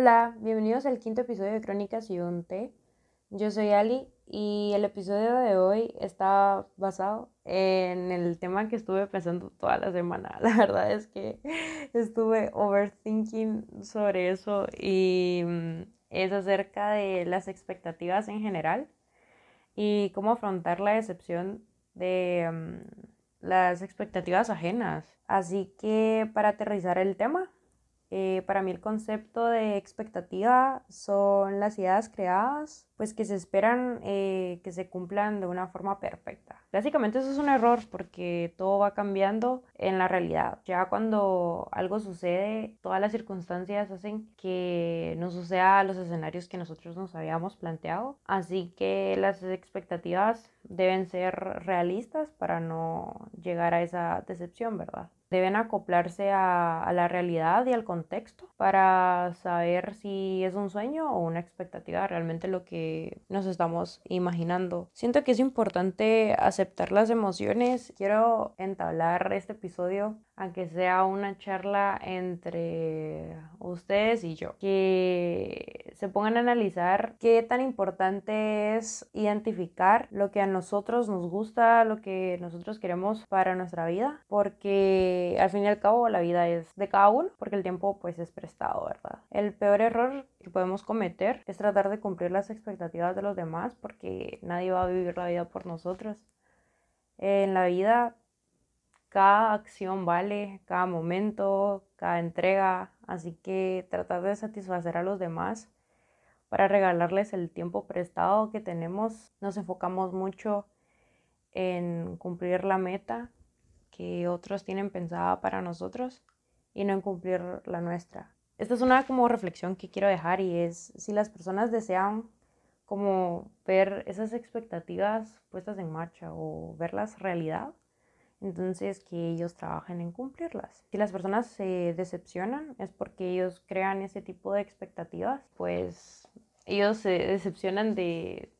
Hola, bienvenidos al quinto episodio de Crónicas y un té. Yo soy Ali y el episodio de hoy está basado en el tema que estuve pensando toda la semana. La verdad es que estuve overthinking sobre eso y mm, es acerca de las expectativas en general y cómo afrontar la decepción de mm, las expectativas ajenas. Así que para aterrizar el tema, eh, para mí el concepto de expectativa son las ideas creadas, pues que se esperan eh, que se cumplan de una forma perfecta. Básicamente eso es un error porque todo va cambiando en la realidad. Ya cuando algo sucede, todas las circunstancias hacen que no suceda los escenarios que nosotros nos habíamos planteado. Así que las expectativas deben ser realistas para no llegar a esa decepción, ¿verdad? Deben acoplarse a, la realidad y al contexto para saber si es un sueño o una expectativa realmente lo que nos estamos imaginando. Siento que es importante aceptar las emociones. Quiero entablar este episodio aunque sea una charla entre ustedes y yo, que se pongan a analizar qué tan importante es identificar lo que a nosotros nos gusta, lo que nosotros queremos para nuestra vida, porque al fin y al cabo la vida es de cada uno, porque el tiempo pues es prestado, ¿verdad? El peor error que podemos cometer es tratar de cumplir las expectativas de los demás, porque nadie va a vivir la vida por nosotros. En la vida cada acción vale, cada momento, cada entrega, así que tratar de satisfacer a los demás para regalarles el tiempo prestado que tenemos. Nos enfocamos mucho en cumplir la meta que otros tienen pensada para nosotros y no en cumplir la nuestra. Esta es una como reflexión que quiero dejar y es si las personas desean como ver esas expectativas puestas en marcha o verlas realidad, entonces que ellos trabajen en cumplirlas. Si las personas se decepcionan es porque ellos crean ese tipo de expectativas, pues ellos se decepcionan de,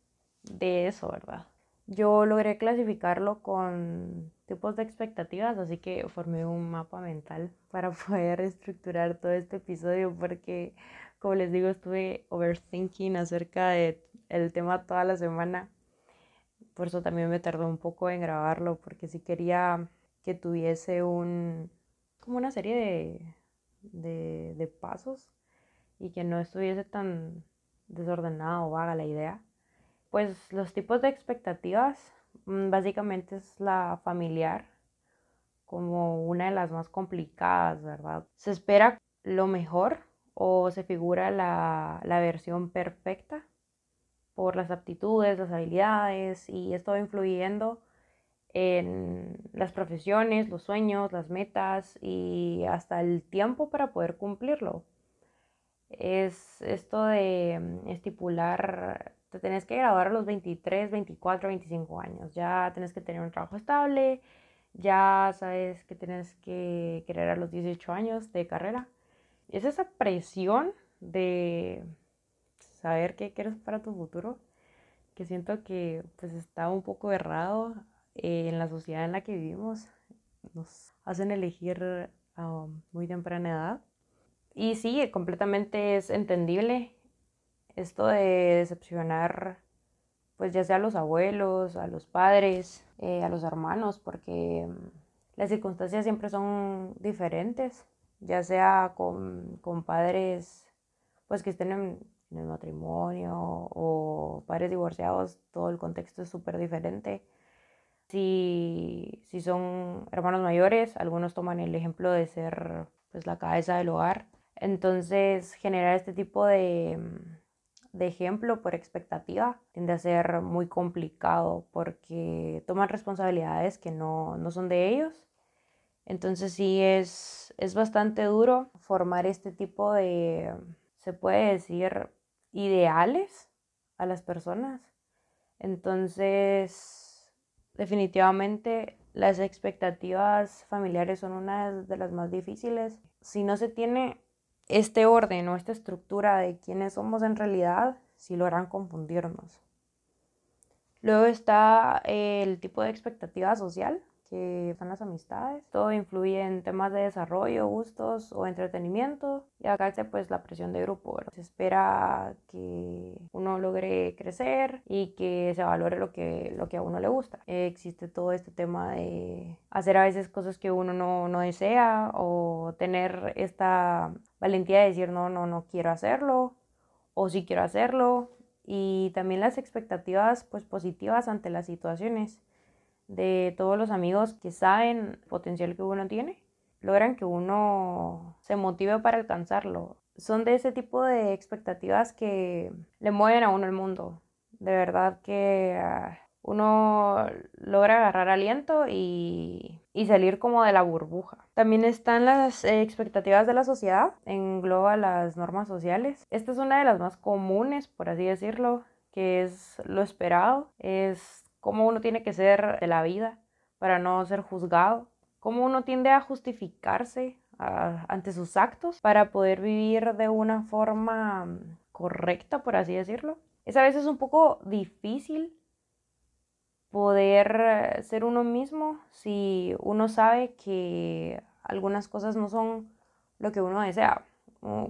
de eso, ¿verdad? Yo logré clasificarlo con tipos de expectativas, así que formé un mapa mental para poder estructurar todo este episodio porque, como les digo, estuve overthinking acerca del el tema toda la semana por eso también me tardó un poco en grabarlo, porque sí quería que tuviese un, como una serie de, de, pasos y que no estuviese tan desordenada o vaga la idea. Pues los tipos de expectativas, mm, básicamente es la familiar, como una de las más complicadas, ¿verdad? Se espera lo mejor o se figura la, la versión perfecta por las aptitudes, las habilidades y esto va influyendo en las profesiones, los sueños, las metas y hasta el tiempo para poder cumplirlo. Es esto de mm, estipular, te tenés que graduar a los 23, 24, 25 años, ya tenés que tener un trabajo estable, ya sabes que tienes que querer a los 18 años de carrera. Es esa presión de saber qué quieres para tu futuro, que siento que pues está un poco errado eh, en la sociedad en la que vivimos. Nos hacen elegir a muy temprana edad. Y sí, completamente es entendible esto de decepcionar, pues ya sea a los abuelos, a los padres, eh, a los hermanos, porque mm, las circunstancias siempre son diferentes, ya sea con, con padres pues que estén en en el matrimonio o padres divorciados, todo el contexto es súper diferente. Si, si son hermanos mayores, algunos toman el ejemplo de ser pues la cabeza del hogar. Entonces, generar este tipo de, de ejemplo por expectativa tiende a ser muy complicado porque toman responsabilidades que no, no son de ellos. Entonces sí es, es bastante duro formar este tipo de, se puede decir, ideales a las personas. Entonces, definitivamente las expectativas familiares son una de las más difíciles. Si no se tiene este orden o esta estructura de quiénes somos en realidad, si logran confundirnos. Luego está el tipo de expectativa social, que son las amistades. Todo influye en temas de desarrollo, gustos o entretenimiento. Y acá está pues la presión de grupo. Se espera que uno logre crecer y que se valore lo que, lo que a uno le gusta. existe todo este tema de hacer a veces cosas que uno no, no desea o tener esta valentía de decir no, no, no quiero hacerlo o sí quiero hacerlo y también las expectativas pues positivas ante las situaciones de todos los amigos que saben el potencial que uno tiene, logran que uno se motive para alcanzarlo. Son de ese tipo de expectativas que le mueven a uno el mundo. De verdad que ah, uno logra agarrar aliento y, y, salir como de la burbuja. También están las expectativas de la sociedad, engloba las normas sociales. Esta es una de las más comunes, por así decirlo, que es lo esperado, es cómo uno tiene que ser de la vida para no ser juzgado, cómo uno tiende a justificarse ante sus actos para poder vivir de una forma mm, correcta, por así decirlo. Es a veces un poco difícil poder ser uno mismo si uno sabe que algunas cosas no son lo que uno desea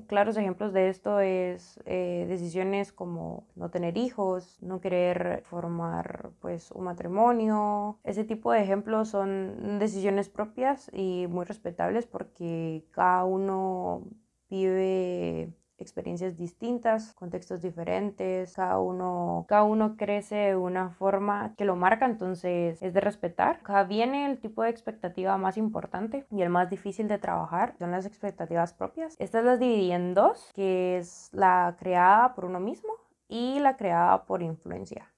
claros ejemplos de esto es eh, decisiones como no tener hijos, no querer formar pues un matrimonio. Ese tipo de ejemplos son decisiones propias y muy respetables porque cada uno vive experiencias distintas, contextos diferentes, cada uno, cada uno crece de una forma que lo marca, entonces es de respetar. Acá viene el tipo de expectativa más importante y el más difícil de trabajar, son las expectativas propias. Estas las dividí en dos, que es la creada por uno mismo y la creada por influencia.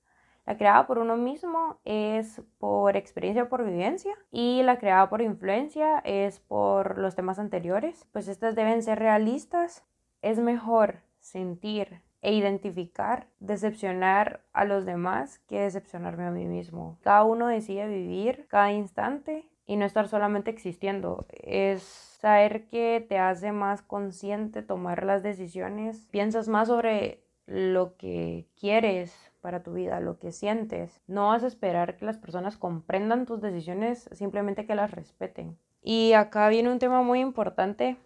La creada por uno mismo es por experiencia o por vivencia y la creada por influencia es por los temas anteriores. Pues estas deben ser realistas es mejor sentir e identificar, decepcionar a los demás que decepcionarme a mí mismo. Cada uno decide vivir cada instante y no estar solamente existiendo. Es saber que te hace más consciente tomar las decisiones. Piensas más sobre lo que quieres para tu vida, lo que sientes. No vas a esperar que las personas comprendan tus decisiones, simplemente que las respeten. Y acá viene un tema muy importante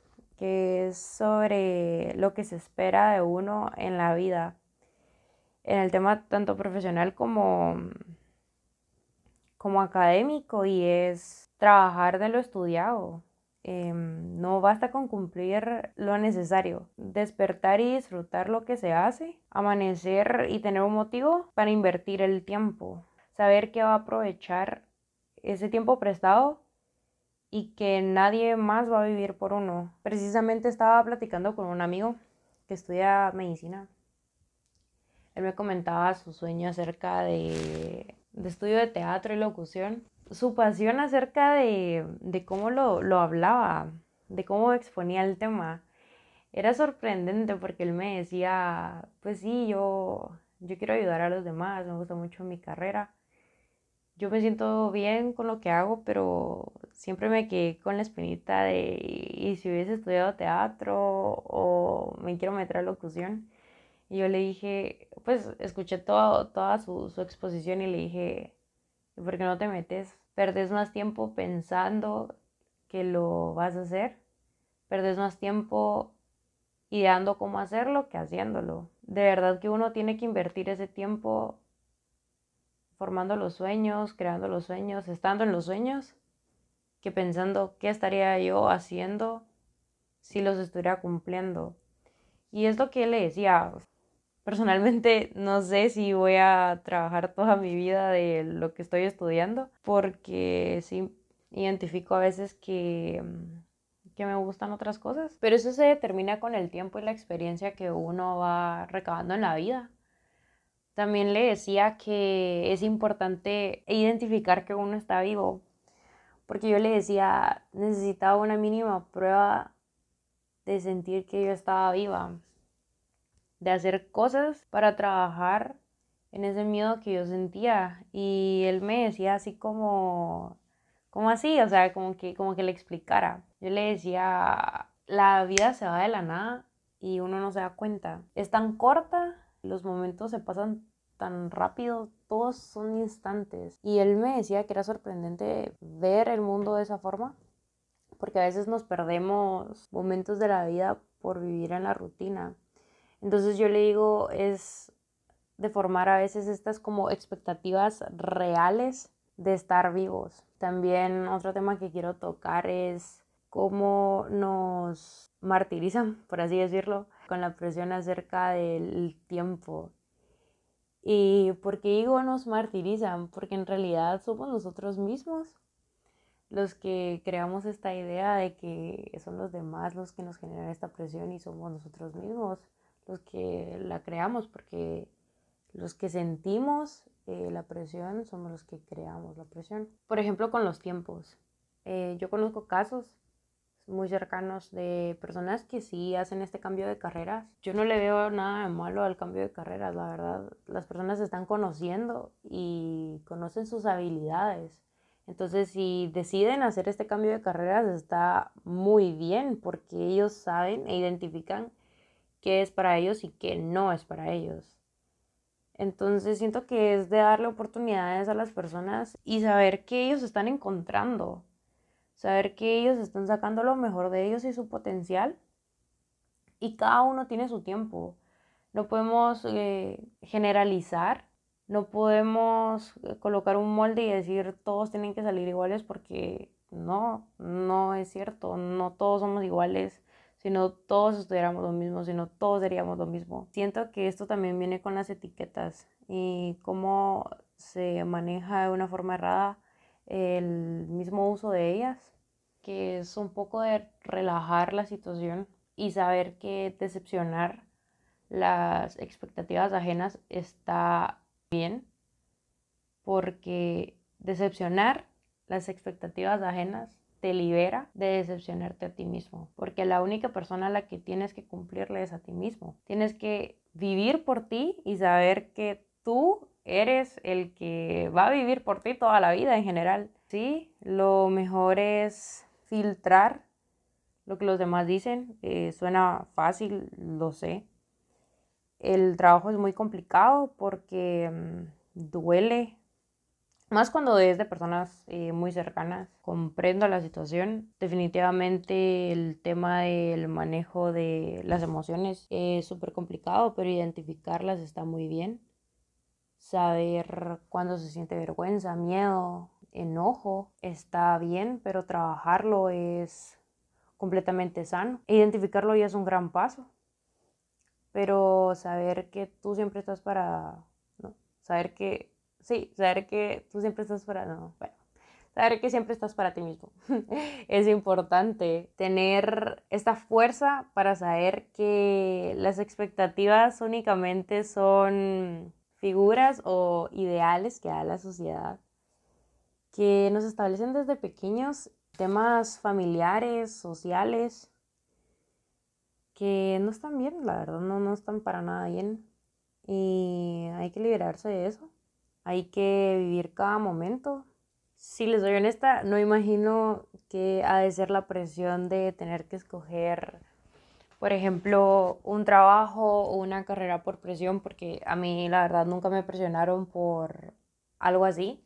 sobre lo que se espera de uno en la vida, en el tema tanto profesional como, como académico, y es trabajar de lo estudiado. Em, no basta con cumplir lo necesario, despertar y disfrutar lo que se hace, amanecer y tener un motivo para invertir el tiempo, saber que va a aprovechar ese tiempo prestado y que nadie más va a vivir por uno. Precisamente estaba platicando con un amigo que estudia medicina. Él me comentaba su sueño acerca de, estudio de teatro y locución, su pasión acerca de, cómo lo, lo hablaba, de cómo exponía el tema. Era sorprendente porque él me decía, pues sí, yo, yo quiero ayudar a los demás, me gusta mucho mi carrera yo me siento bien con lo que hago, pero siempre me quedé con la espinita de, ¿y si hubiese estudiado teatro o me quiero meter a locución? Y yo le dije, pues escuché todo, toda su, su exposición y le dije, ¿por qué no te metes? Perdes más tiempo pensando que lo vas a hacer, perdes más tiempo ideando cómo hacerlo que haciéndolo. De verdad que uno tiene que invertir ese tiempo formando los sueños, creando los sueños, estando en los sueños, que pensando qué estaría yo haciendo si los estuviera cumpliendo. Y es lo que le decía. Personalmente no sé si voy a trabajar toda mi vida de lo que estoy estudiando, porque sí identifico a veces que, que me gustan otras cosas, pero eso se determina con el tiempo y la experiencia que uno va recabando en la vida. También le decía que es importante identificar que uno está vivo, porque yo le decía, necesitaba una mínima prueba de sentir que yo estaba viva, de hacer cosas para trabajar en ese miedo que yo sentía. Y él me decía así como, así, o sea, como que, como que le explicara. Yo le decía, la vida se va de la nada y uno no se da cuenta. Es tan corta los momentos se pasan tan rápido, todos son instantes. Y él me decía que era sorprendente ver el mundo de esa forma, porque a veces nos perdemos momentos de la vida por vivir en la rutina. Entonces yo le digo, es de formar a veces estas como expectativas reales de estar vivos. También otro tema que quiero tocar es cómo nos martirizan, por así decirlo, con la presión acerca del tiempo. ¿Y por qué digo nos martirizan? Porque en realidad somos nosotros mismos los que creamos esta idea de que son los demás los que nos generan esta presión y somos nosotros mismos los que la creamos, porque los que sentimos eh, la presión somos los que creamos la presión. Por ejemplo, con los tiempos. Eh, yo conozco casos muy cercanos de personas que sí hacen este cambio de carreras. Yo no le veo nada de malo al cambio de carreras, la verdad. Las personas se están conociendo y conocen sus habilidades. Entonces, si deciden hacer este cambio de carreras, está muy bien porque ellos saben e identifican qué es para ellos y qué no es para ellos. Entonces, siento que es de darle oportunidades a las personas y saber que ellos están encontrando saber que ellos están sacando lo mejor de ellos y su potencial y cada uno tiene su tiempo. No podemos eh, generalizar, no podemos eh, colocar un molde y decir todos tienen que salir iguales porque no, no es cierto, no todos somos iguales, sino todos estudiáramos lo mismo, sino todos seríamos lo mismo. Siento que esto también viene con las etiquetas y cómo se maneja de una forma errada el mismo uso de ellas, que es un poco de relajar la situación y saber que decepcionar las expectativas ajenas está bien, porque decepcionar las expectativas ajenas te libera de decepcionarte a ti mismo, porque la única persona a la que tienes que cumplirle es a ti mismo. Tienes que vivir por ti y saber que tú eres el que va a vivir por ti toda la vida en general. Sí, lo mejor es filtrar lo que los demás dicen. Eh, suena fácil, lo sé. El trabajo es muy complicado porque mm, duele, más cuando es de personas eh, muy cercanas. Comprendo la situación. Definitivamente el tema del manejo de las emociones es súper complicado, pero identificarlas está muy bien saber cuándo se siente vergüenza, miedo, enojo, está bien, pero trabajarlo es completamente sano. Identificarlo ya es un gran paso, pero saber que tú siempre estás para, ¿no? Saber que, sí, saber que tú siempre estás para, no, bueno, saber que siempre estás para ti mismo. es importante tener esta fuerza para saber que las expectativas únicamente son figuras o ideales que da la sociedad que nos establecen desde pequeños temas familiares, sociales, que no están bien, la verdad, no, no están para nada bien. Y hay que liberarse de eso. Hay que vivir cada momento. Si les soy honesta, no imagino que ha de ser la presión de tener que escoger por ejemplo, un trabajo o una carrera por presión, porque a mí la verdad nunca me presionaron por algo así,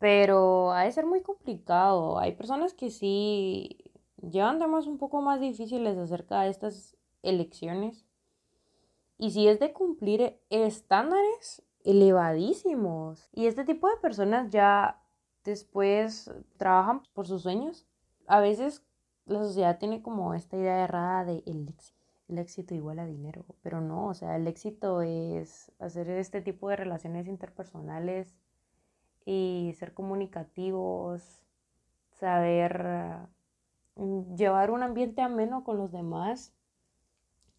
pero ha de ser muy complicado. Hay personas que sí llevan temas un poco más difíciles acerca de estas elecciones. Y si es de cumplir estándares elevadísimos. Y este tipo de personas ya después trabajan por sus sueños. A veces la sociedad tiene como esta idea errada de el éxito. El éxito igual a dinero, pero no, o sea, el éxito es hacer este tipo de relaciones interpersonales y ser comunicativos, saber mm, llevar un ambiente ameno con los demás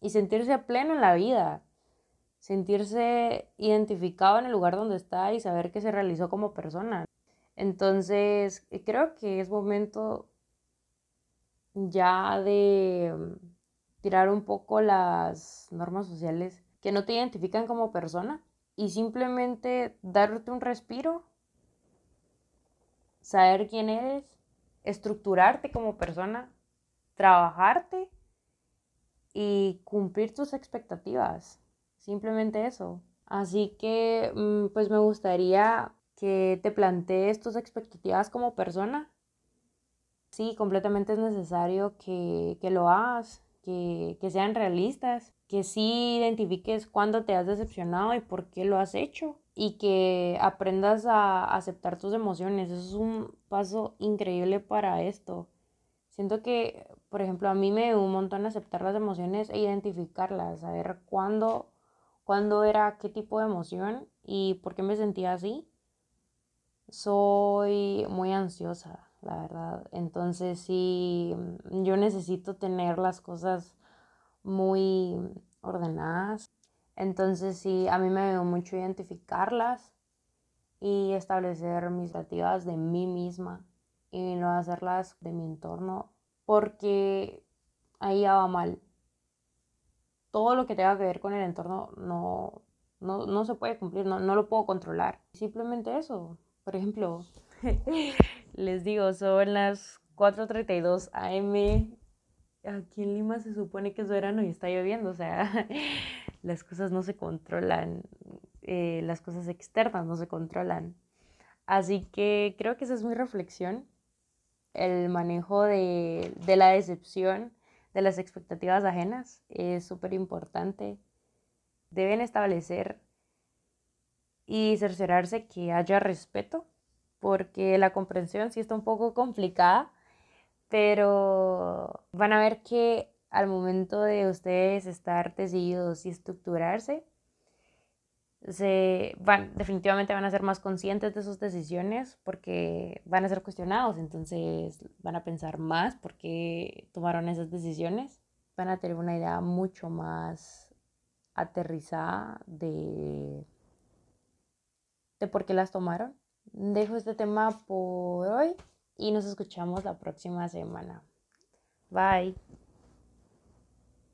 y sentirse pleno en la vida, sentirse identificado en el lugar donde está y saber que se realizó como persona. Entonces, creo que es momento ya de mm, tirar un poco las normas sociales que no te identifican como persona y simplemente darte un respiro, saber quién eres, estructurarte como persona, trabajarte y cumplir tus expectativas. Simplemente eso. Así que, mm, pues me gustaría que te plantees tus expectativas como persona. Sí, completamente es necesario que, lo hagas, que, que sean realistas, que sí identifiques cuándo te has decepcionado y por qué lo has hecho y que aprendas a aceptar tus emociones. Eso es un paso increíble para esto. Siento que, por ejemplo, a mí me dio un montón aceptar las emociones e identificarlas, saber cuándo, cuándo era qué tipo de emoción y por qué me sentía así. Soy muy ansiosa, la verdad. Entonces sí, yo necesito tener las cosas muy ordenadas. Entonces sí, a mí me ayudó mucho identificarlas y establecer mis expectativas de mí misma y no hacerlas de mi entorno porque ahí va mal. Todo lo que tenga que ver con el entorno no, no, se puede cumplir, no, no lo puedo controlar. Simplemente eso. Por ejemplo, les digo, son las 4.32 am. Aquí en Lima se supone que es verano y está lloviendo, o sea, las cosas no se controlan, eh, las cosas externas no se controlan. Así que creo que esa es mi reflexión el manejo de, la decepción, de las expectativas ajenas, es súper importante. Deben establecer y cerciorarse que haya respeto, porque la comprensión sí está un poco complicada, pero van a ver que al momento de ustedes estar decididos y estructurarse, se van, definitivamente van a ser más conscientes de sus decisiones porque van a ser cuestionados, entonces van a pensar más por qué tomaron esas decisiones, van a tener una idea mucho más aterrizada de, de por qué las tomaron. Dejo este tema por hoy y nos escuchamos la próxima semana. Bye.